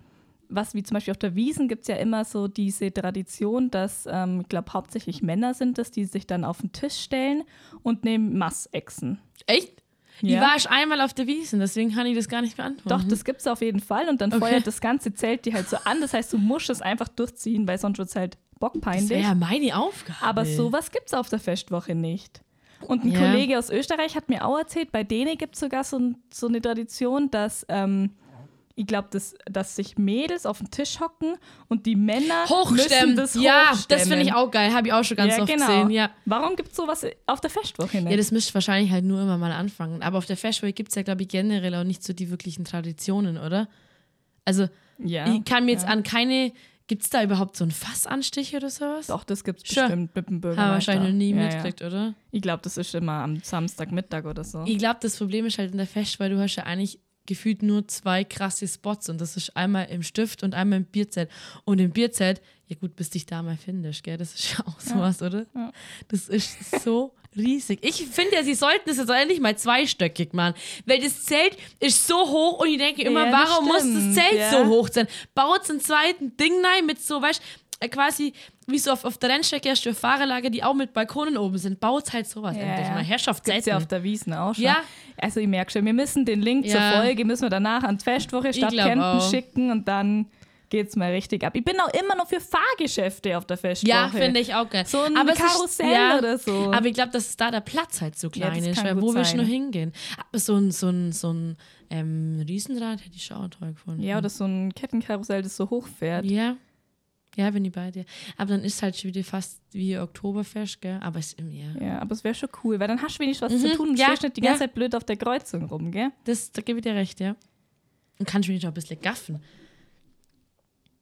was wie zum Beispiel auf der Wiesen gibt es ja immer so diese Tradition, dass, ähm, ich glaube, hauptsächlich Männer sind das, die sich dann auf den Tisch stellen und nehmen Massechsen. Echt? Ich Ja. war erst einmal auf der Wiesen, deswegen kann ich das gar nicht beantworten. Doch, das gibt es auf jeden Fall und dann Okay. feuert das ganze Zelt die halt so an. Das heißt, du musst es einfach durchziehen, weil sonst wird es halt das bockpeinlich. wäre ja meine Aufgabe. Aber sowas gibt es auf der Festwoche nicht. Und ein Ja. Kollege aus Österreich hat mir auch erzählt, bei denen gibt es sogar so, so eine Tradition, dass ähm, ich glaube, dass, dass sich Mädels auf den Tisch hocken und die Männer müssen Hochstemmen. das ja, das hochstemmen. finde ich auch geil. Habe ich auch schon ganz ja, oft genau. gesehen. Ja. Warum gibt es sowas auf der Festwoche nicht? ja, das müsst ihr wahrscheinlich halt nur immer mal anfangen. Aber auf der Festwoche gibt es ja, glaube ich, generell auch nicht so die wirklichen Traditionen, oder? Also, ja, ich kann mir jetzt ja. an keine. Gibt es da überhaupt so einen Fassanstich oder sowas? Doch, das gibt es Schon. bestimmt mit dem Haben Bürgermeister. wahrscheinlich noch nie ja, mitgekriegt, oder? Ja. Ich glaube, das ist immer am Samstagmittag oder so. Ich glaube, das Problem ist halt in der Fest, weil du hast ja eigentlich gefühlt nur zwei krasse Spots und das ist einmal im Stift und einmal im Bierzelt. Und im Bierzelt, ja gut, bis dich da mal findest, gell? Das ist ja auch sowas, oder? Ja. Das ist so riesig. Ich finde ja, sie sollten es jetzt endlich mal zweistöckig machen, weil das Zelt ist so hoch und ich denke immer, Ja, warum muss stimmt, das Zelt ja. so hoch sein? Baut einen zweiten Ding rein mit so, weißt äh, quasi wie so auf, auf der Rennstrecke hast du Fahrerlager, die auch mit Balkonen oben sind. Baut halt sowas endlich mal. Herrschaft Gibt's ja auf der Wiesen auch schon. Ja. Also ich merke schon, wir müssen den Link Ja. zur Folge, müssen wir danach an die Festwoche Stadt glaub Kempten auch. schicken und dann geht's mal richtig ab. Ich bin auch immer noch für Fahrgeschäfte auf der Festwoche. Ja, finde ich auch geil. So ein aber Karussell ist, ja, oder so. Aber ich glaube, dass da der Platz halt so Ja, klein das ist, weil wo willst du sein. noch hingehen? Aber so ein, so ein, so ein ähm, Riesenrad hätte ich schon auch toll gefunden. Ja, oder so ein Kettenkarussell, das so hoch fährt. Ja. Ja, bin ich bei dir. Aber dann ist halt schon wieder fast wie Oktoberfest, gell? Aber es ist im Jahr. Ja, aber es wäre schon cool, weil dann hast du wenigstens was zu tun und Mhm. ja, stehst nicht die ja. ganze Zeit blöd auf der Kreuzung rum, gell? Das, da gebe ich dir recht, ja. Und kannst du mich auch ein bisschen gaffen.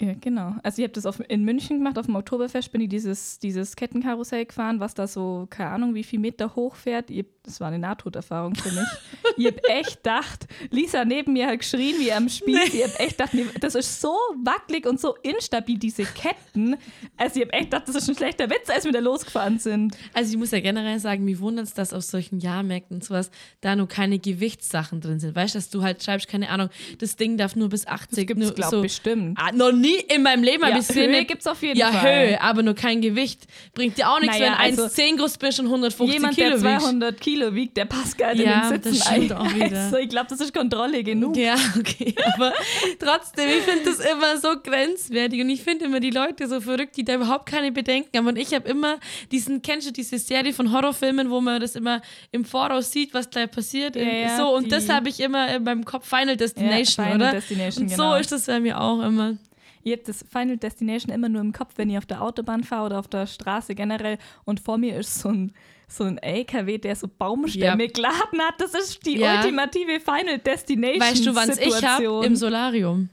Ja, genau. Also ich habe das auf, in München gemacht, auf dem Oktoberfest bin ich dieses, dieses Kettenkarussell gefahren, was da so, keine Ahnung, wie viel Meter hoch fährt. Ich, das war eine Nahtoderfahrung für mich. [laughs] ich habe echt gedacht, Lisa neben mir hat geschrien wie am Spieß. Ich habe echt gedacht, nee, das ist so wackelig und so instabil, diese Ketten. Also ich habe echt gedacht, das ist ein schlechter Witz, als wir da losgefahren sind. Also ich muss ja generell sagen, mir wundert es, dass auf solchen Jahrmärkten und sowas da nur keine Gewichtssachen drin sind. Weißt du, dass du halt schreibst, keine Ahnung, das Ding darf nur bis 80. Das gibt es, nur glaube so. bestimmt. Ah, noch nie in meinem Leben Ja, habe ich gesehen. Höhe gibt's auf jeden ja, Fall. Höhe, aber nur kein Gewicht. Bringt dir auch nichts, Naja, wenn also 1,10 groß bist und 150 Jemand, Kilo der wiegst. 200 Kilo wiegt, der passt gar nicht Ja, in den das Sitzen stimmt ein. auch wieder. [laughs] Also, ich glaube, das ist Kontrolle genug. Ja, okay, [laughs] aber trotzdem, ich finde das immer so grenzwertig und ich finde immer die Leute so verrückt, die da überhaupt keine Bedenken haben. Und ich habe immer diesen, kennst du diese Serie von Horrorfilmen, wo man das immer im Voraus sieht, was gleich passiert? Ja, ja, so, und das habe ich immer in meinem Kopf Final Destination, Final oder? Destination, und genau. so ist das bei mir auch immer. Ich habe das Final Destination immer nur im Kopf, wenn ich auf der Autobahn fahre oder auf der Straße generell und vor mir ist so ein, so ein LKW, der so Baumstämme Ja. geladen hat. Das ist die Ja. ultimative Final Destination. Weißt du, wann ich habe? Situation, Im Solarium.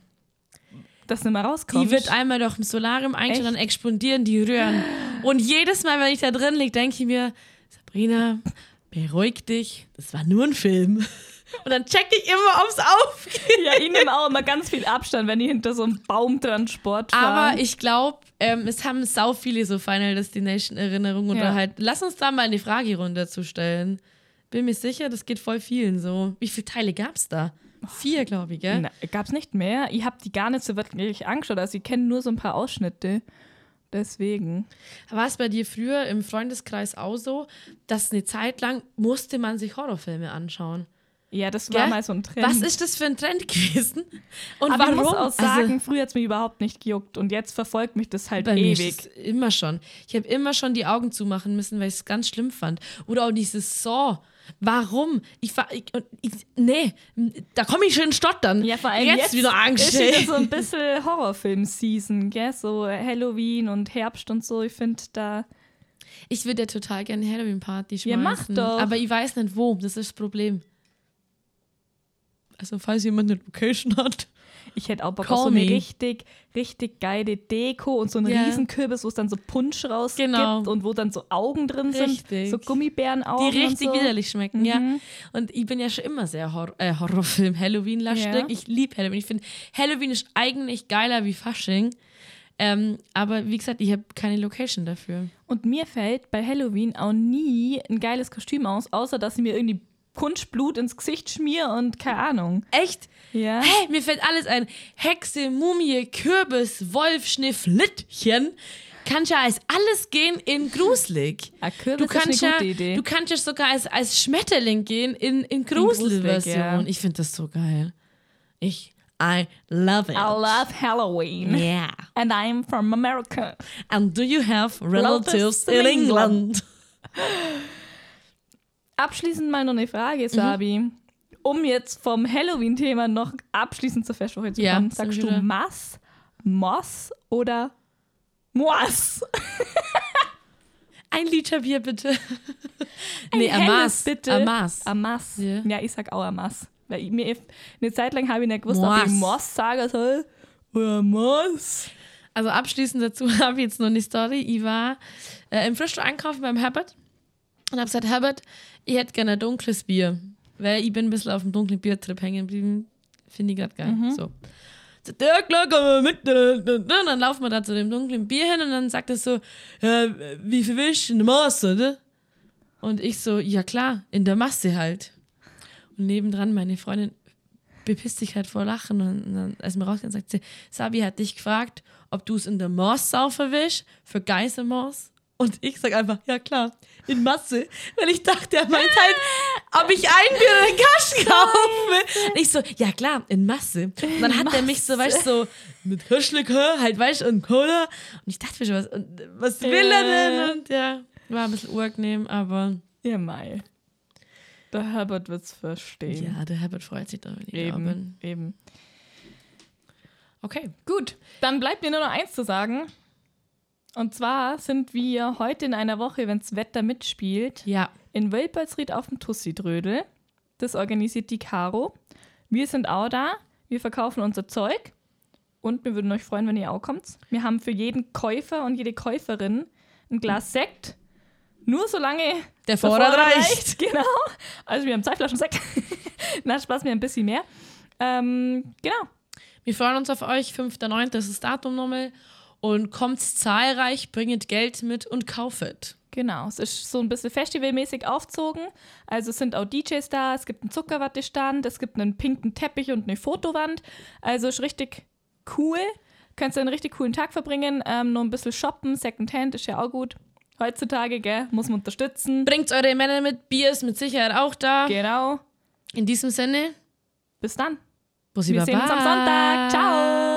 dass nicht mehr rauskommt. Die wird einmal durch im Solarium eingestellt, Echt? dann explodieren die Röhren. Und jedes Mal, wenn ich da drin liege, denke ich mir, Sabrina, beruhig dich, das war nur ein Film. Und dann check ich immer, ob es aufgeht. ja, ich nehme auch immer ganz viel Abstand, wenn ich hinter so einem Baumtransport fahre. Aber ich glaube, ähm, es haben sau viele so Final Destination Erinnerungen oder Ja. halt, lass uns da mal eine Fragerunde zu stellen. Bin mir sicher, das geht voll vielen so. Wie viele Teile gab es da? Vier, glaube ich, gell? Gab es nicht mehr. Ich habe die gar nicht so wirklich angeschaut. Also ich kenne nur so ein paar Ausschnitte. Deswegen. War es bei dir früher im Freundeskreis auch so, dass eine Zeit lang musste man sich Horrorfilme anschauen? Ja, das war Gell? mal so ein Trend. Was ist das für ein Trend gewesen? Und Aber warum? ich muss auch sagen, Also, früher hat es mich überhaupt nicht gejuckt und jetzt verfolgt mich das halt ewig. immer schon. Ich habe immer schon die Augen zumachen müssen, weil ich es ganz schlimm fand. Oder auch dieses Saw. Warum? Ich, ich, ich nee, da komme ich schon stottern. Ja, vor allem jetzt, jetzt, wieder Angst. ist wieder so ein bisschen Horrorfilm-Season, gell? So Halloween und Herbst und so. Ich finde da. Ich würde ja total gerne eine Halloween-Party Ja, schmeißen. mach doch. Aber ich weiß nicht wo. Das ist das Problem. Also, falls jemand eine Location hat. Ich hätte auch Bock auf so eine me. richtig, richtig geile Deko und so einen Ja. Riesenkürbis, wo es dann so Punsch rausgibt Genau. und wo dann so Augen drin Richtig. sind. So Gummibärenaugen. Die richtig so. widerlich schmecken, ja. Mhm. Und ich bin ja schon immer sehr Hor äh, Horrorfilm, Halloween-lastig. Ja. Ich liebe Halloween. Ich finde, Halloween ist eigentlich geiler wie Fasching. Ähm, aber wie gesagt, ich habe keine Location dafür. Und mir fällt bei Halloween auch nie ein geiles Kostüm aus, außer dass ich mir irgendwie Kunstblut ins Gesicht schmier und keine Ahnung. Echt? Ja. Hey, mir fällt alles ein. Hexe, Mumie, Kürbis, Wolf, Schnifflittchen. Kann ja als alles gehen in gruselig. Ah, Kürbis Du ist eine kannst ja, gute Idee. du kannst ja sogar als, als Schmetterling gehen in, in Gruselig, Gruselversion. ja. Ich finde das so geil. Ich, I love it. I love Halloween. Yeah. And I'm from America. And do you have Relatives in England? [laughs] Abschließend mal noch eine Frage, Sabi. Um jetzt vom Halloween-Thema noch abschließend zur Festwoche zu Ja, kommen, sag sagst du. Mass, Moss oder Moas? Ein Liter Bier bitte. nee, helles, Amas. bitte. Amas. Amas. Ja. Ja. ich sag auch Amas. Weil ich, mir, eine Zeit lang habe ich nicht gewusst, ob Moas. ich Moss sagen soll oder Moss. Also abschließend dazu [laughs] habe ich jetzt noch eine Story. Ich war äh, im Frühstück einkaufen beim Herbert und habe gesagt, Herbert, ich hätte gerne ein dunkles Bier. Weil ich bin ein bisschen auf dem dunklen Biertrip hängen geblieben. Finde ich gerade geil. So. Mit. Und dann laufen wir da zu dem dunklen Bier hin und dann sagt er so, ja, wie viel willst du? Eine Masse, oder? Und ich so, ja klar, in der Masse halt. Und nebendran meine Freundin bepisst sich halt vor Lachen und dann, als wir rausgehen, sagt sie, Sabi hat dich gefragt, ob du es in der Maß saufen willst, für Geiselmaß. Und ich sag einfach, ja klar, in Masse. Weil ich dachte, er meint halt, ob ich ein Bier oder einen Kasten kaufe. Und ich so, ja klar, in Masse. Und dann hat er mich so, weißt du, so mit Kirschlikör, halt, weißt du, und Cola. Und ich dachte mir schon, was, und, was will er denn? Und ja, war ein bisschen unangenehm, aber Ja, Mai. Der Herbert wird's verstehen. ja, der Herbert freut sich da, wenn ich da bin. eben, eben. Okay. Gut, dann bleibt mir nur noch eins zu sagen. Und zwar sind wir heute in einer Woche, wenn das Wetter mitspielt, Ja. in Wölpertsried auf dem Tussi-Drödel. Das organisiert die Caro. Wir sind auch da. Wir verkaufen unser Zeug. Und wir würden euch freuen, wenn ihr auch kommt. Wir haben für jeden Käufer und jede Käuferin ein Glas Sekt. Nur solange Der Vorrat reicht. [laughs] Genau. Also wir haben zwei Flaschen Sekt. [laughs] Na, Spaß, mir ein bisschen mehr. Ähm, genau. Wir freuen uns auf euch. 5.9. ist das Datum nochmal. Und kommt zahlreich, bringet Geld mit und kaufet. Genau, es ist so ein bisschen festivalmäßig aufzogen. Also es sind auch DJs da, es gibt einen Zuckerwattestand, es gibt einen pinken Teppich und eine Fotowand. Also ist richtig cool. Könntest du einen richtig coolen Tag verbringen. Ähm, noch ein bisschen shoppen, Secondhand ist ja auch gut. Heutzutage, gell, muss man unterstützen. Bringt eure Männer mit, Bier ist mit Sicherheit auch da. Genau. In diesem Sinne, Bis dann. Bussi Wir sehen uns am Sonntag. Ciao.